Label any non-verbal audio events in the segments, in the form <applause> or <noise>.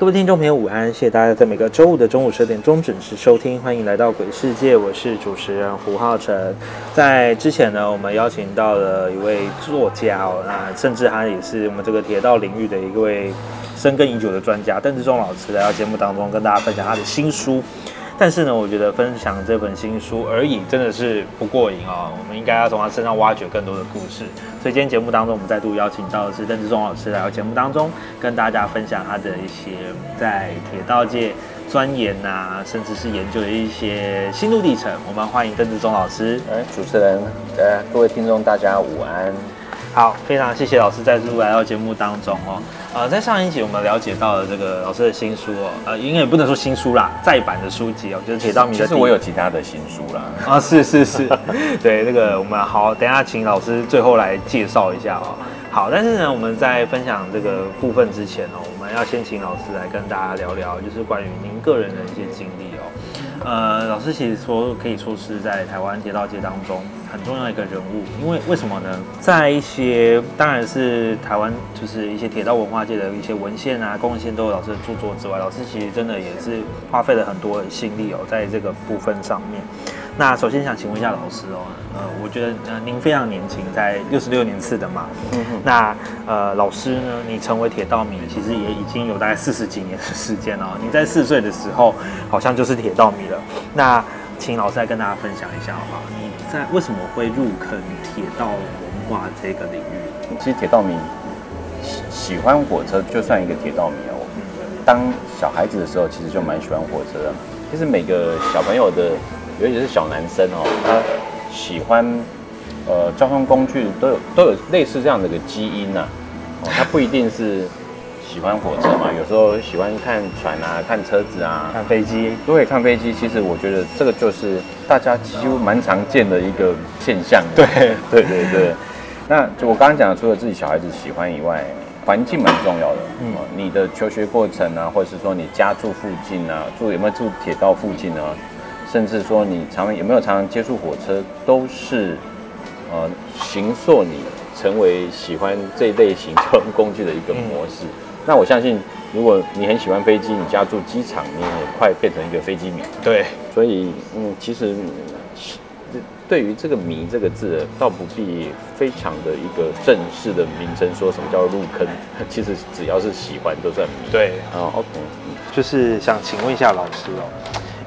各位听众朋友，午安！谢谢大家在每个周五的中午十点钟准时收听，欢迎来到鬼世界，我是主持人胡浩辰。在之前呢，我们邀请到了一位作家哦，那甚至他也是我们这个铁道领域的一位深耕已久的专家邓志忠老师来到节目当中跟大家分享他的新书。但是呢，我觉得分享这本新书而已真的是不过瘾哦，我们应该要从他身上挖掘更多的故事。所以今天节目当中，我们再度邀请到的是邓志忠老师来到节目当中，跟大家分享他的一些在铁道界钻研啊，甚至是研究的一些心路历程。我们欢迎邓志忠老师。哎，主持人，呃，各位听众，大家午安。好，非常谢谢老师再次来到节目当中哦。呃，在上一集我们了解到了这个老师的新书哦，呃，应该也不能说新书啦，再版的书籍哦，就是铁道迷的。其实我有其他的新书啦。啊，<laughs> 是是是，<laughs> 对，那个我们好，等下请老师最后来介绍一下哦。好，但是呢，我们在分享这个部分之前哦，我们要先请老师来跟大家聊聊，就是关于您个人的一些经历哦。呃，老师其实说可以说是在台湾铁道界当中很重要一个人物，因为为什么呢？在一些当然是台湾就是一些铁道文化界的一些文献啊、贡献都有老师的著作之外，老师其实真的也是花费了很多心力哦，在这个部分上面。那首先想请问一下老师哦，呃，我觉得呃您非常年轻，在六十六年次的嘛，嗯哼，那呃老师呢，你成为铁道迷其实也已经有大概四十几年的时间了，你在四岁的时候好像就是铁道迷了，那请老师来跟大家分享一下好不好？你在为什么会入坑铁道文化这个领域？其实铁道迷喜喜欢火车，就算一个铁道迷哦，当小孩子的时候其实就蛮喜欢火车的，其实每个小朋友的。尤其是小男生哦，他喜欢呃交通工具都有都有类似这样的一个基因呐。哦，他不一定是喜欢火车嘛，有时候喜欢看船啊、看车子啊、看飞机，都会看飞机。其实我觉得这个就是大家几乎蛮常见的一个现象。对对对对。那就我刚刚讲的，除了自己小孩子喜欢以外，环境蛮重要的。嗯，你的求学过程啊，或者是说你家住附近啊，住有没有住铁道附近啊？甚至说你常有没有常常接触火车，都是呃形塑你成为喜欢这一类型交通工具的一个模式。那我相信，如果你很喜欢飞机，你家住机场，你也快变成一个飞机迷。对，所以嗯，其实对于这个“迷”这个字，倒不必非常的一个正式的名称，说什么叫入坑。<laughs> 其实只要是喜欢，都算迷。对，啊，OK，就是想请问一下老师哦。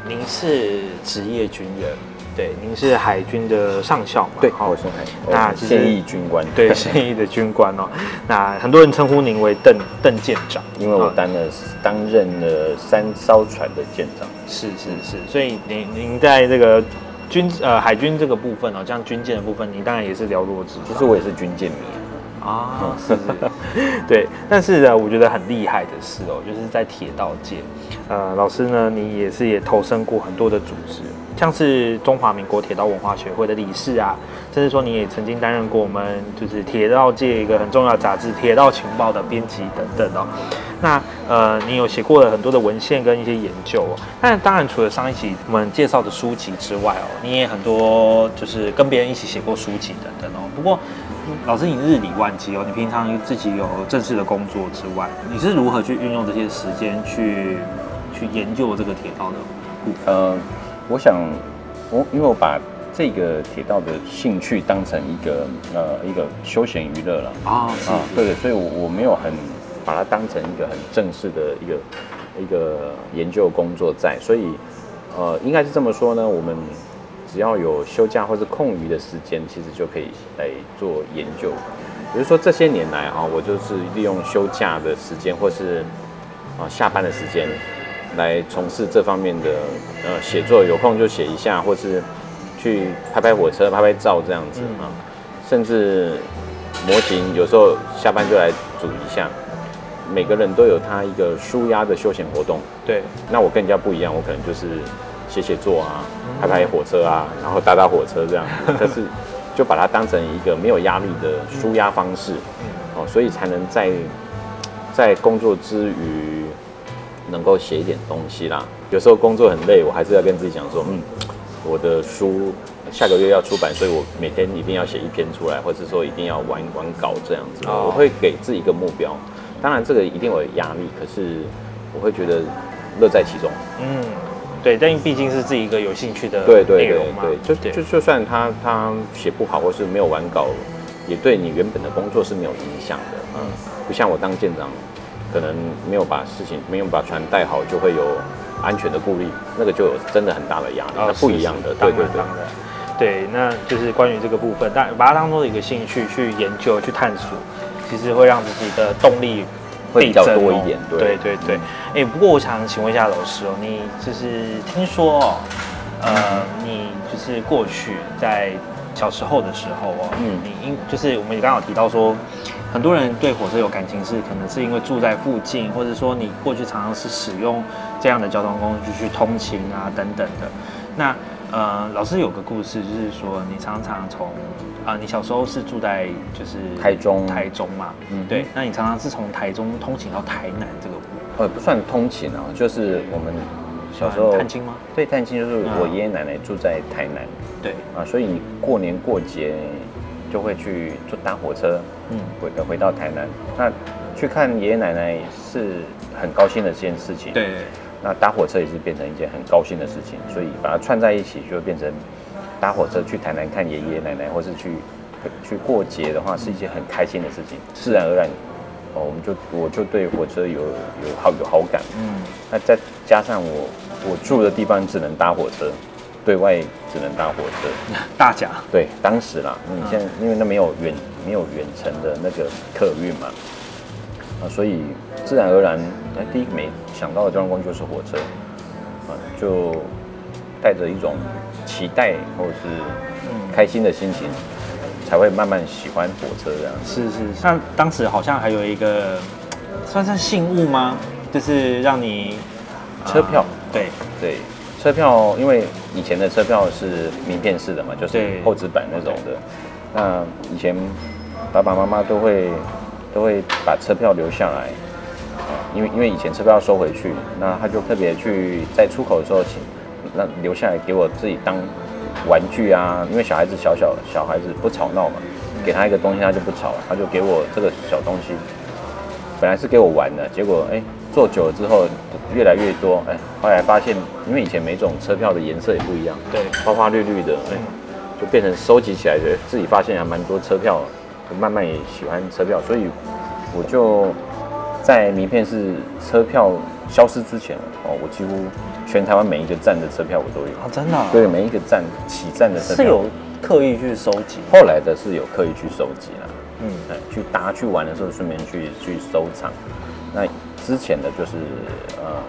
您是职业军人，对，您是海军的上校嘛？对，我是海，那现役军官，对，<laughs> 现役的军官哦。那很多人称呼您为邓邓舰长，因为我担了担任了三艘船的舰长。是是是，所以您您在这个军呃海军这个部分哦，像军舰的部分，您当然也是了若指掌。其实我也是军舰迷啊，是是，<laughs> 对。但是呢，我觉得很厉害的是哦，就是在铁道界。呃，老师呢，你也是也投身过很多的组织，像是中华民国铁道文化学会的理事啊，甚至说你也曾经担任过我们就是铁道界一个很重要的杂志《铁道情报》的编辑等等哦。那呃，你有写过了很多的文献跟一些研究哦。那当然，除了上一期我们介绍的书籍之外哦，你也很多就是跟别人一起写过书籍等等哦。不过，老师你日理万机哦，你平常自己有正式的工作之外，你是如何去运用这些时间去？去研究这个铁道的部分。呃，我想，我因为我把这个铁道的兴趣当成一个呃一个休闲娱乐了啊啊，对对，所以我我没有很把它当成一个很正式的一个一个研究工作在，所以呃应该是这么说呢，我们只要有休假或是空余的时间，其实就可以来做研究。比如说这些年来啊，我就是利用休假的时间或是啊下班的时间，来从事这方面的呃写作，有空就写一下，或是去拍拍火车、拍拍照这样子啊，甚至模型有时候下班就来组一下。每个人都有他一个舒压的休闲活动，对，那我跟人家不一样，我可能就是写写作啊，拍拍火车啊，然后搭搭火车这样，<laughs> 可是就把它当成一个没有压力的舒压方式，哦，所以才能在在工作之余能够写一点东西啦。有时候工作很累，我还是要跟自己讲说，嗯，我的书下个月要出版，所以我每天一定要写一篇出来，或者说一定要玩玩稿这样子，我会给自己一个目标。当然，这个一定有压力，可是我会觉得乐在其中。嗯，对，但毕竟是自己一个有兴趣的对对内容嘛，对，就就就算他他写不好，或是没有完稿，也对你原本的工作是没有影响的。嗯，不像我当舰长，可能没有把事情没有把船带好，就会有安全的顾虑，那个就有真的很大的压力，那不一样的。对对对。对，那就是关于这个部分，但把它当做一个兴趣去研究、去探索。其实会让自己的动力会比较多一点，对对对。哎，不过我想请问一下老师哦，你就是听说哦，呃，你就是过去在小时候的时候哦，嗯，你因就是我们刚好提到说，很多人对火车有感情是可能是因为住在附近，或者说你过去常常是使用这样的交通工具去通勤啊等等的。那呃，老师有个故事，就是说你常常从啊，你小时候是住在就是台中，台中嘛，嗯，对。那你常常是从台中通勤到台南这个，呃，不算通勤啊，就是我们小时候探亲吗？对，探亲就是我爷爷奶奶住在台南，对。啊，所以你过年过节就会去坐搭火车，嗯，回回到台南，那去看爷爷奶奶是很高兴的一件事情，对。那搭火车也是变成一件很高兴的事情，所以把它串在一起，就会变成搭火车去台南看爷爷奶奶，或是去去过节的话，是一件很开心的事情。自然而然，哦，我们就我就对火车有有好有好感。嗯，那再加上我我住的地方只能搭火车，对外只能搭火车。<laughs> 大甲。对，当时啦，你，现在因为那没有远没有远程的那个客运嘛。啊所以自然而然，那第一个没想到的交通工具就是火车，啊，就带着一种期待或者是开心的心情，才会慢慢喜欢火车这样。是是，那当时好像还有一个算是信物吗？就是让你车票，对对，车票，因为以前的车票是名片式的嘛，就是厚纸板那种的。那以前爸爸妈妈都会。都会把车票留下来，因为因为以前车票要收回去，那他就特别去在出口的时候请那留下来给我自己当玩具啊，因为小孩子小小小孩子不吵闹嘛，给他一个东西他就不吵，他就给我这个小东西，本来是给我玩的，结果哎坐久了之后越来越多，哎后来发现因为以前每种车票的颜色也不一样，对，花花绿绿的，哎就变成收集起来的，自己发现还蛮多车票。慢慢也喜欢车票，所以我就在名片是车票消失之前哦，我几乎全台湾每一个站的车票我都有啊，真的？对，每一个站起站的车票是有刻意去收集，后来的是有刻意去收集了，嗯，去搭去玩的时候顺便去去收藏。那之前的就是呃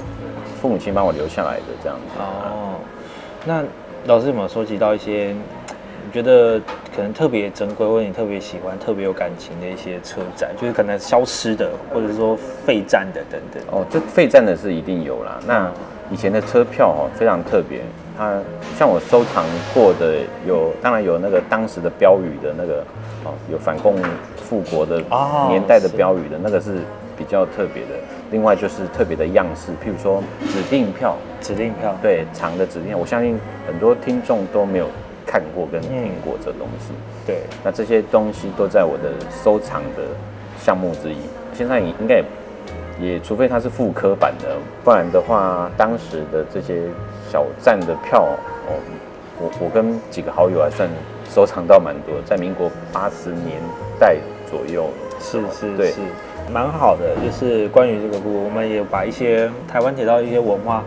父母亲帮我留下来的这样子。哦，那老师有没有收集到一些？觉得可能特别珍贵，或者你特别喜欢、特别有感情的一些车站，就是可能消失的，或者说废站的等等。哦，这废站的是一定有啦。那以前的车票哦，非常特别。它像我收藏过的有，当然有那个当时的标语的那个哦，有反共复国的年代的标语的那个是比较特别的。另外就是特别的样式，譬如说指定票，指定票，对长的指定，我相信很多听众都没有。看过跟听过这东西，对，那这些东西都在我的收藏的项目之一。现在应该也，除非它是复刻版的，不然的话，当时的这些小站的票，哦，我我跟几个好友还算收藏到蛮多，在民国八十年代左右，是是是，蛮好的。就是关于这个部，我们也把一些台湾铁道一些文化。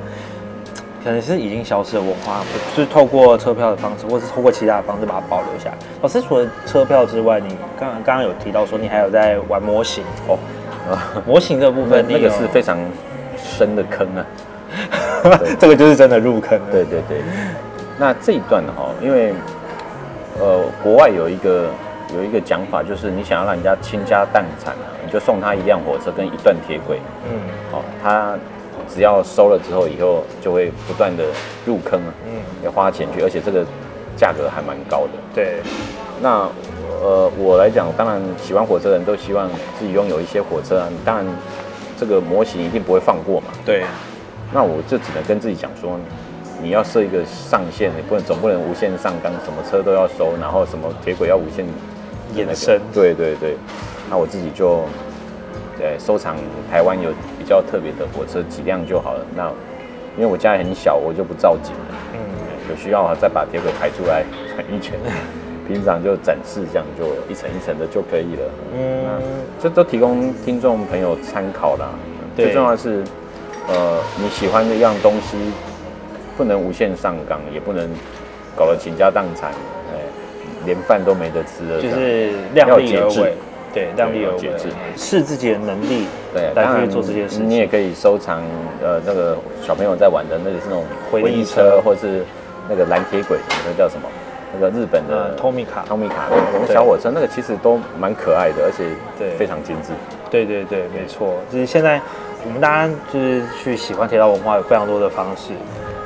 可能是已经消失的文化，就是透过车票的方式，或是透过其他的方式把它保留下来。老师除了车票之外，你刚刚刚有提到说你还有在玩模型哦，模型这部分那个是非常深的坑啊。<laughs> 这个就是真的入坑了。对对对，那这一段呢哈，因为呃，国外有一个有一个讲法，就是你想要让人家倾家荡产啊，你就送他一辆火车跟一段铁轨，嗯好、他只要收了之后，以后就会不断的入坑啊，嗯，要花钱去，而且这个价格还蛮高的。对，那呃，我来讲，当然喜欢火车的人都希望自己拥有一些火车啊，当然这个模型一定不会放过嘛。对，那我就只能跟自己讲说，你要设一个上限，你不能总不能无限上纲，什么车都要收，然后什么铁轨要无限延伸。对对对，那我自己就呃收藏台湾有比较特别的火车几辆就好了。那因为我家里很小，我就不造景了。嗯，有需要啊，再把铁轨排出来转一圈。<laughs> 平常就展示这样就一层一层的就可以了。嗯这都提供听众朋友参考啦。最重要的是，呃，你喜欢的一样东西，不能无限上纲，也不能搞得倾家荡产，哎，连饭都没得吃了。就是量力而为，对，量力而为要节制，视自己的能力对，来去当然做这些事情。你也可以收藏，呃，那个小朋友在玩的那个是那种回忆车。车，或是那个蓝铁轨，那叫什么？那个日本的呃，Tomica，Tomica 的那种小火车，那个其实都蛮可爱的，而且对。非常精致。对对对，没错，就是现在我们大家就是去喜欢铁道文化有非常多的方式，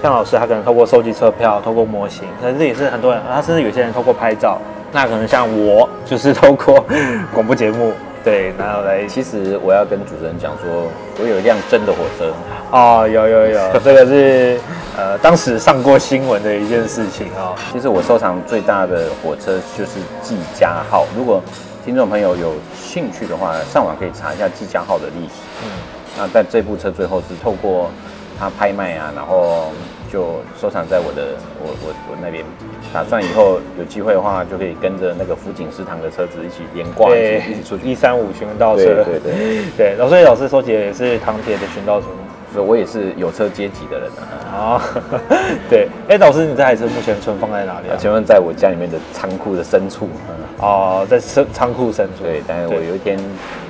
像老师他可能透过收集车票，透过模型，可能这也是很多人，他甚至有些人透过拍照，那可能像我就是透过广播节目，对，然后来其实我要跟主持人讲说，我有一辆真的火车，哦，有有有，<laughs> 这个是呃当时上过新闻的一件事情哦，其实我收藏最大的火车就是季家号。如果听众朋友有兴趣的话，上网可以查一下季家号的历史。嗯，那但这部车最后是透过它拍卖啊，然后就收藏在我的我我我那边，打算以后有机会的话，就可以跟着那个福井食堂的车子一起连挂，一起一起出，去。一三五巡道车，对对对，对，<laughs> 老师老师收集的也是唐铁的巡道？所以我也是有车阶级的人啊。哦，<laughs> 对，哎，老师，你这台车目前存放在哪里啊？请问在我家里面的仓库的深处，嗯哦，在仓仓库深处。对，但是我有一天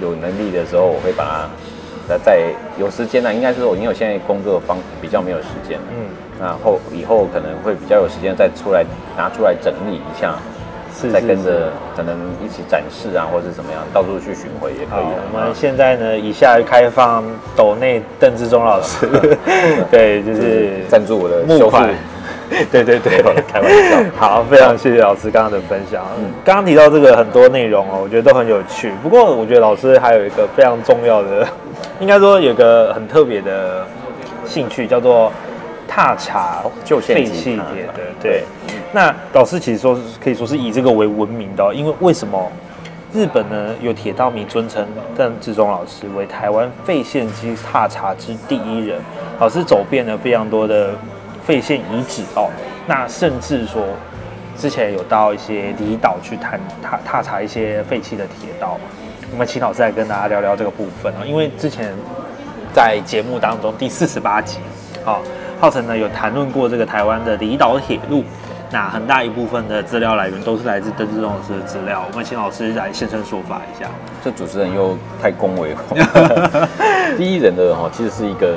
有能力的时候，我会把它，在在有时间呢，应该是我因为我现在工作方比较没有时间了，嗯，那后以后可能会比较有时间再出来拿出来整理一下，再跟着可能一起展示啊，或者是怎么样，到处去巡回也可，以啊。我们现在呢，以下开放斗内邓志忠老师，<laughs> 对，就是赞助我的修复募款，<laughs> 对对对，开玩笑。好，非常谢谢老师刚刚的分享。嗯刚刚提到这个很多内容哦，我觉得都很有趣。不过我觉得老师还有一个非常重要的，<laughs> 应该说有一个很特别的兴趣，叫做踏查旧县废弃点的。对对，那老师其实说是可以说是以这个为闻名的哦、因为为什么？日本呢有铁道迷尊称邓志忠老师为台湾废线机踏查之第一人，老师走遍了非常多的废县遗址哦，那甚至说之前有到一些离岛去探踏踏查一些废弃的铁道，我们请老师来跟大家聊聊这个部分哦，因为之前在节目当中第四十八集，哦，浩辰呢有谈论过这个台湾的离岛铁路。那很大一部分的资料来源都是来自邓志忠老师的资料，我们请老师来现身说法一下。这主持人又太恭维了。<laughs> 第一人的哈，其实是一个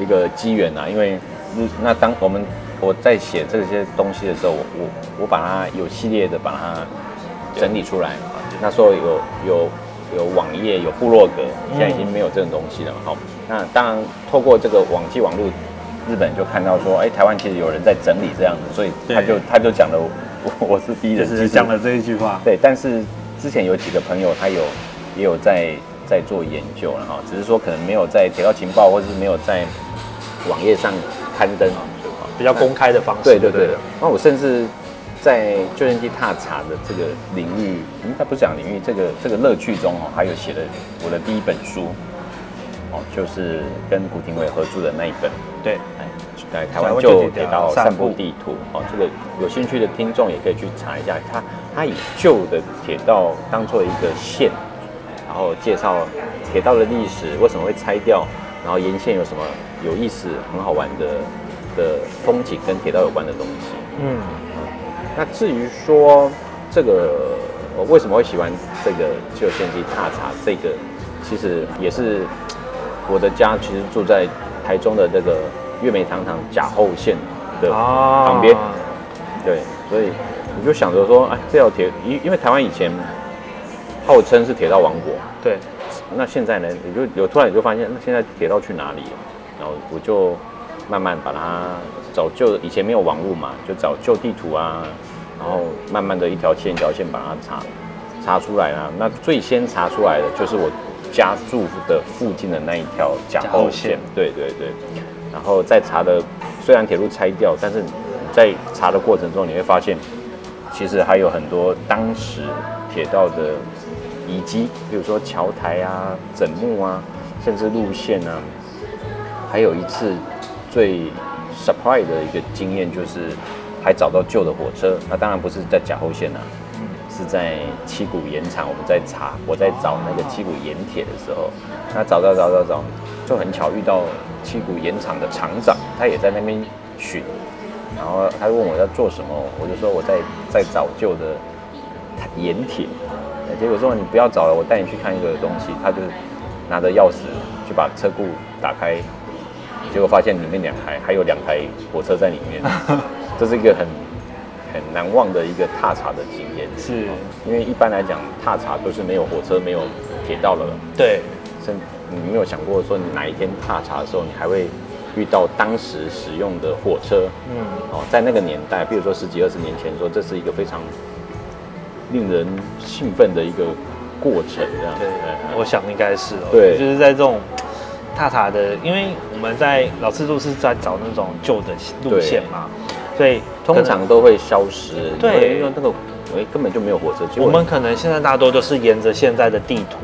一个机缘啊，因为日那当我们我在写这些东西的时候，我我我把它有系列的把它整理出来。那时候有有有网页有部落格，现在已经没有这种东西了嘛。好，那当然透过这个网际网络，日本就看到说，哎，台湾其实有人在整理这样子，所以他就他就讲了我 <laughs> 我是第一人，就是讲了这一句话。对，但是之前有几个朋友，他有也有在在做研究了哈，只是说可能没有在铁道情报或者是没有在网页上刊登啊。比较公开的方式。对对对不，那我甚至在旧天地踏查的这个领域，应该不是讲领域，这个这个乐趣中哦，还有写了我的第一本书，哦，就是跟古廷伟合著的那一本。对，哎，在台台湾湾旧铁道旧铁道散步散步地图哦，这个有兴趣的听众也可以去查一下，它它以旧的铁道当做一个线，然后介绍铁道的历史，为什么会拆掉，然后沿线有什么有意思、很好玩的的风景跟铁道有关的东西。嗯，那至于说这个我为什么会喜欢这个旧县机踏查这个，其实也是我的家其实住在台中的这个月美堂堂甲后线的啊。旁边，对，所以我就想着说，哎，这条铁，因因为台湾以前号称是铁道王国，对，那现在呢，你就有突然你就发现，那现在铁道去哪里了？然后我就慢慢把它找旧，以前没有网络嘛，就找旧地图啊，然后慢慢的一条线一条线把它查查出来啊。那最先查出来的就是我家住的附近的那一条甲后线，对对对。然后在查的，虽然铁路拆掉，但是在查的过程中，你会发现，其实还有很多当时铁道的遗迹，比如说桥台啊、枕木啊，甚至路线啊。还有一次最 surprise 的一个经验就是，还找到旧的火车。那当然不是在甲后线啊，是在七股盐场。我们在查，我在找那个七股盐铁的时候，那找找找找找，就很巧遇到七股盐场的厂长，他也在那边寻。然后他问我要做什么，我就说我在在找旧的盐铁。呃结果说你不要找了，我带你去看一个东西。他就拿着钥匙去把车库打开，结果发现里面两台还有两台火车在里面，<laughs> 这是一个很很难忘的一个踏查的经验。是，因为一般来讲踏查都是没有火车、没有铁道的了，对，甚你没有想过说你哪一天踏查的时候，你还会遇到当时使用的火车。嗯，哦，在那个年代，比如说十几二十年前说，这是一个非常令人兴奋的一个过程，这样。对哎，我想应该是哦，对就是在这种踏踏的，因为我们在老次路是在找那种旧的路线嘛，所以通常都会消失。对因为那个哎根本就没有火车。我们可能现在大多都是沿着现在的地图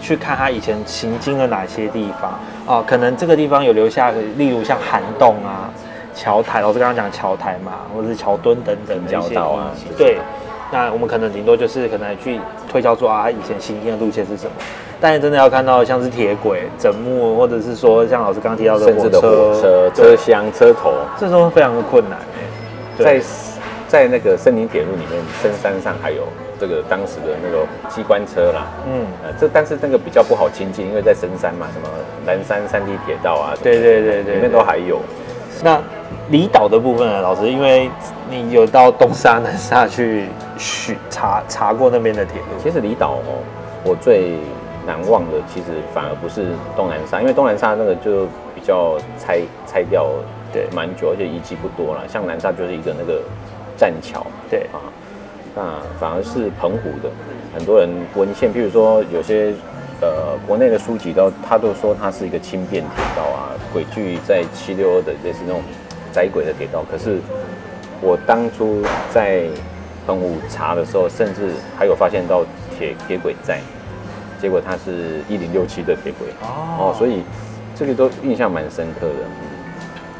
去看它以前行经了哪些地方哦，可能这个地方有留下，例如像涵洞啊、桥台，老师刚刚讲桥台嘛，或者是桥墩等等的一些交道啊对。那我们可能顶多就是可能去推销说啊，它以前行进的路线是什么，但是真的要看到像是铁轨、枕木，或者是说像老师刚刚提到的火车、对车厢、车头，这都非常的困难哎。在在那个森林铁路里面，深山上还有这个当时的那个机关车啦。嗯，呃，这但是那个比较不好亲近，因为在深山嘛，什么南山山地铁道啊，对对对对里面都还有。那离岛的部分呢，老师，因为你有到东沙、南沙去去查查过那边的铁路，其实离岛哦，我最难忘的其实反而不是东南沙，因为东南沙那个就比较拆拆掉，对。蛮久，而且遗迹不多了。像南沙就是一个那个栈桥，对。啊，那反而是澎湖的，很多人文献，譬如说有些呃国内的书籍都他都说它是一个轻便铁道啊，轨距在七六二的类似那种窄轨的铁道，可是我当初在澎湖查的时候，甚至还有发现到铁铁轨在，结果它是一零六七的铁轨哦，所以这个都印象蛮深刻的。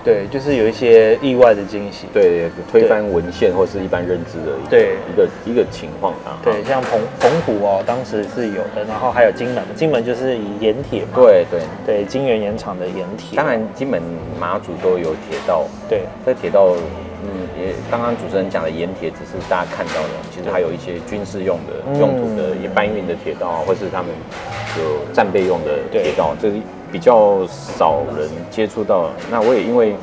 嗯对，就是有一些意外的惊喜。对，推翻文献或是一般认知的一个对。一个一个情况啊。对，像澎澎湖哦，当时是有的，然后还有金门，金门就是以盐铁嘛，对对，对，金源盐场的盐铁，当然金门、马祖都有铁道，对。在铁道，嗯，也刚刚主持人讲的盐铁只是大家看到的，其实还有一些军事用的、嗯。用途的，也搬运的铁道啊，或是他们有战备用的对。铁道，这个比较少人接触到。那我也因为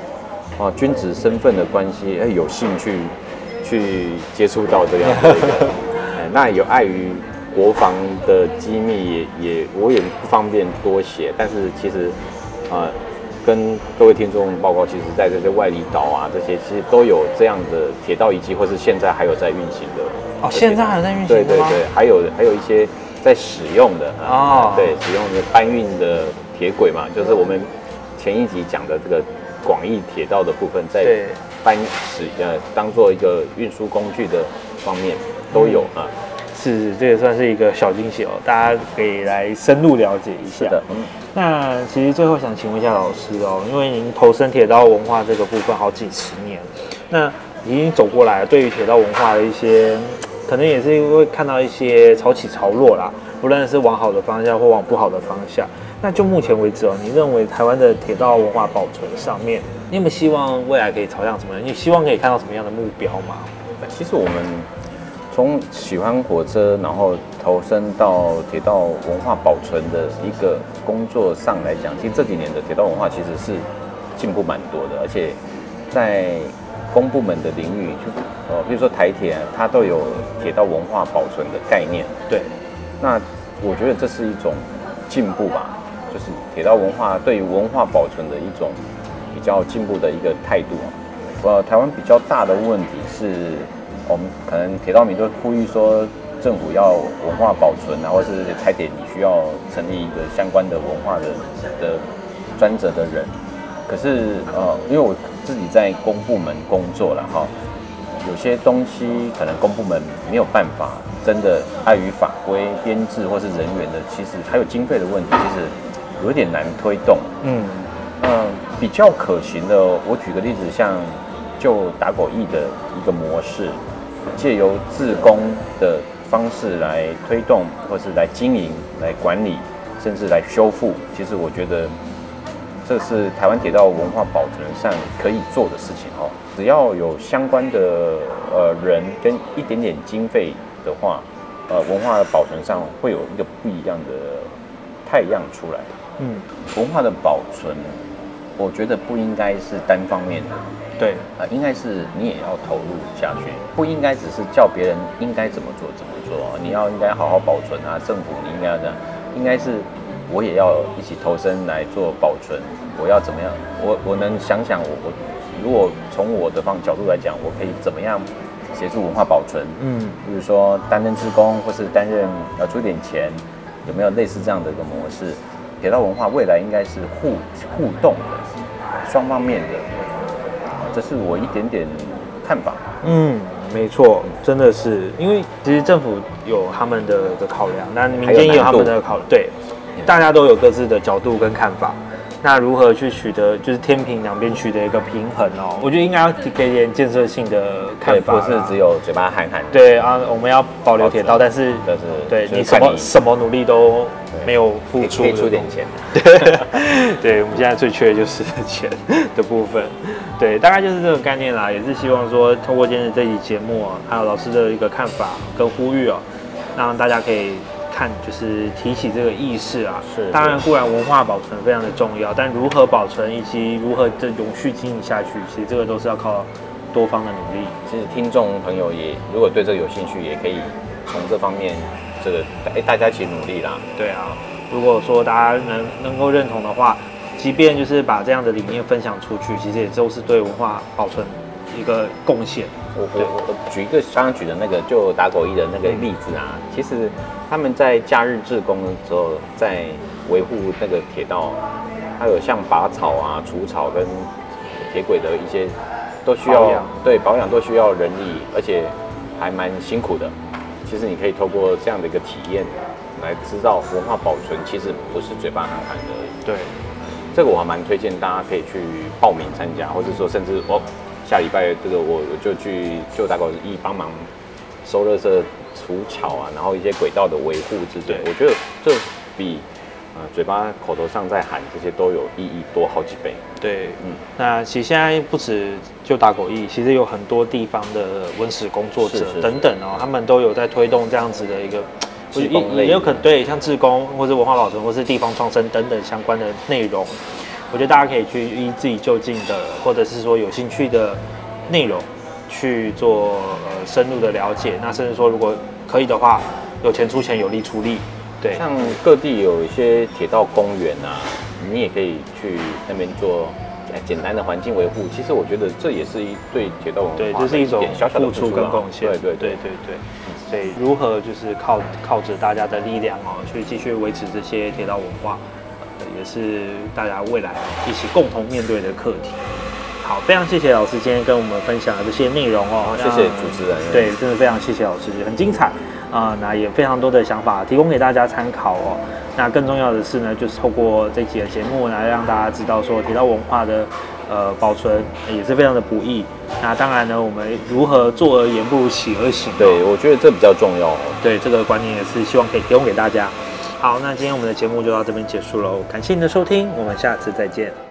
啊君子身份的关系，哎，有兴趣去接触到这样的一个，哎那有碍于国防的机密也，也我也不方便多写，但是其实啊、跟各位听众报告，其实在这些外里岛啊，这些其实都有这样的铁道遗迹，或是现在还有在运行的。哦，现在还有在运行的吗？对对对，还有还有一些在使用的哦对，使用的搬运的铁轨嘛，就是我们前一集讲的这个广义铁道的部分，在搬使呃当做一个运输工具的方面都有啊。是，这也算是一个小惊喜哦，大家可以来深入了解一下。的，嗯，那其实最后想请问一下老师哦，因为您投身铁道文化这个部分好几十年，那已经走过来了，对于铁道文化的一些，可能也是因为看到一些潮起潮落啦，不论是往好的方向或往不好的方向。那就目前为止哦，你认为台湾的铁道文化保存上面，你有没有希望未来可以朝向什么？你希望可以看到什么样的目标吗？其实我们从喜欢火车，然后投身到铁道文化保存的一个工作上来讲，其实这几年的铁道文化其实是进步蛮多的，而且在公部门的领域，就呃，比如说台铁啊，它都有铁道文化保存的概念。对，那我觉得这是一种进步吧，就是铁道文化对于文化保存的一种比较进步的一个态度啊。呃，台湾比较大的问题是，我们可能铁道迷都呼吁说，政府要文化保存啊，或是台铁你需要成立一个相关的文化的的专责的人。可是呃，因为我自己在公部门工作了哈，有些东西可能公部门没有办法，真的碍于法规、编制或是人员的，其实还有经费的问题，其实有点难推动。嗯，嗯，比较可行的，我举个例子，像就打狗疫的一个模式，借由自工的方式来推动，或是来经营、来管理，甚至来修复。其实我觉得这是台湾铁道文化保存上可以做的事情哦。只要有相关的呃人跟一点点经费的话，呃，文化的保存上会有一个不一样的太阳出来。嗯，文化的保存，我觉得不应该是单方面的，对，啊、应该是你也要投入下去，不应该只是叫别人应该怎么做怎么做，你要应该好好保存啊，政府你应该要这样，应该是我也要一起投身来做保存，我要怎么样？我我能想想我我如果从我的方角度来讲，我可以怎么样协助文化保存？嗯，比如说担任志工，或是担任呃出点钱，有没有类似这样的一个模式？铁道文化未来应该是互互动的，双方面的，啊这是我一点点看法。嗯，没错，真的是，因为其实政府有他们的的考量，那民间也有他们的考，对，大家都有各自的角度跟看法。那如何去取得就是天平两边取得一个平衡哦？我觉得应该要给点建设性的看，法，不是只有嘴巴喊喊。对啊，我们要保留铁道，但是但是对你什么什么努力都没有付出，可以出点钱。<laughs> 对，我们现在最缺的就是 <laughs> 钱的部分。对，大概就是这个概念啦，也是希望说，通过今天的这期节目啊，还有老师的一个看法跟呼吁哦、让大家可以看，就是提起这个意识啊。是当然固然文化保存非常的重要，但如何保存以及如何这永续经营下去，其实这个都是要靠多方的努力。其实听众朋友也如果对这个有兴趣，也可以从这方面这个哎大家一起努力啦。对啊，如果说大家能能够认同的话，即便就是把这样的理念分享出去，其实也都是对文化保存一个贡献。我我我我举一个刚刚举的那个就打狗一的那个例子啊，其实他们在假日志工的时候，在维护那个铁道，还有像拔草啊、除草跟铁轨的一些，都需要保对保养都需要人力，而且还蛮辛苦的。其实你可以透过这样的一个体验，来知道文化保存其实不是嘴巴喊喊的而已。对，这个我还蛮推荐大家可以去报名参加，或者说甚至哦，下礼拜这个我我就去就打狗一帮忙收垃圾、除草啊，然后一些轨道的维护之类，对。我觉得这比呃嘴巴口头上在喊这些都有意义多好几倍。对，嗯那其实现在不止就打狗役，其实有很多地方的文史工作者等等哦，他们都有在推动这样子的一个。也也有可能对像志工或者文化保存或是地方创生等等相关的内容，我觉得大家可以去依自己就近的或者是说有兴趣的内容去做呃深入的了解。那甚至说如果可以的话，有钱出钱，有力出力。对，像各地有一些铁道公园啊，你也可以去那边做哎简单的环境维护。其实我觉得这也是一对铁道文化对，的这是一种小小的付出跟啊贡献。对对对对对。所以如何就是靠靠着大家的力量哦，去继续维持这些铁道文化，呃也是大家未来一起共同面对的课题。好，非常谢谢老师今天跟我们分享的这些内容哦好，谢谢主持人对，真的非常谢谢老师，很精彩啊、那也非常多的想法提供给大家参考哦。那更重要的是呢，就是透过这期的节目来让大家知道说铁道文化的呃保存也是非常的不易。那当然呢，我们如何做而言不如起而行、哦。对，我觉得这比较重要哦。对，这个观念也是希望可以提供给大家。好，那今天我们的节目就到这边结束喽，感谢您的收听，我们下次再见。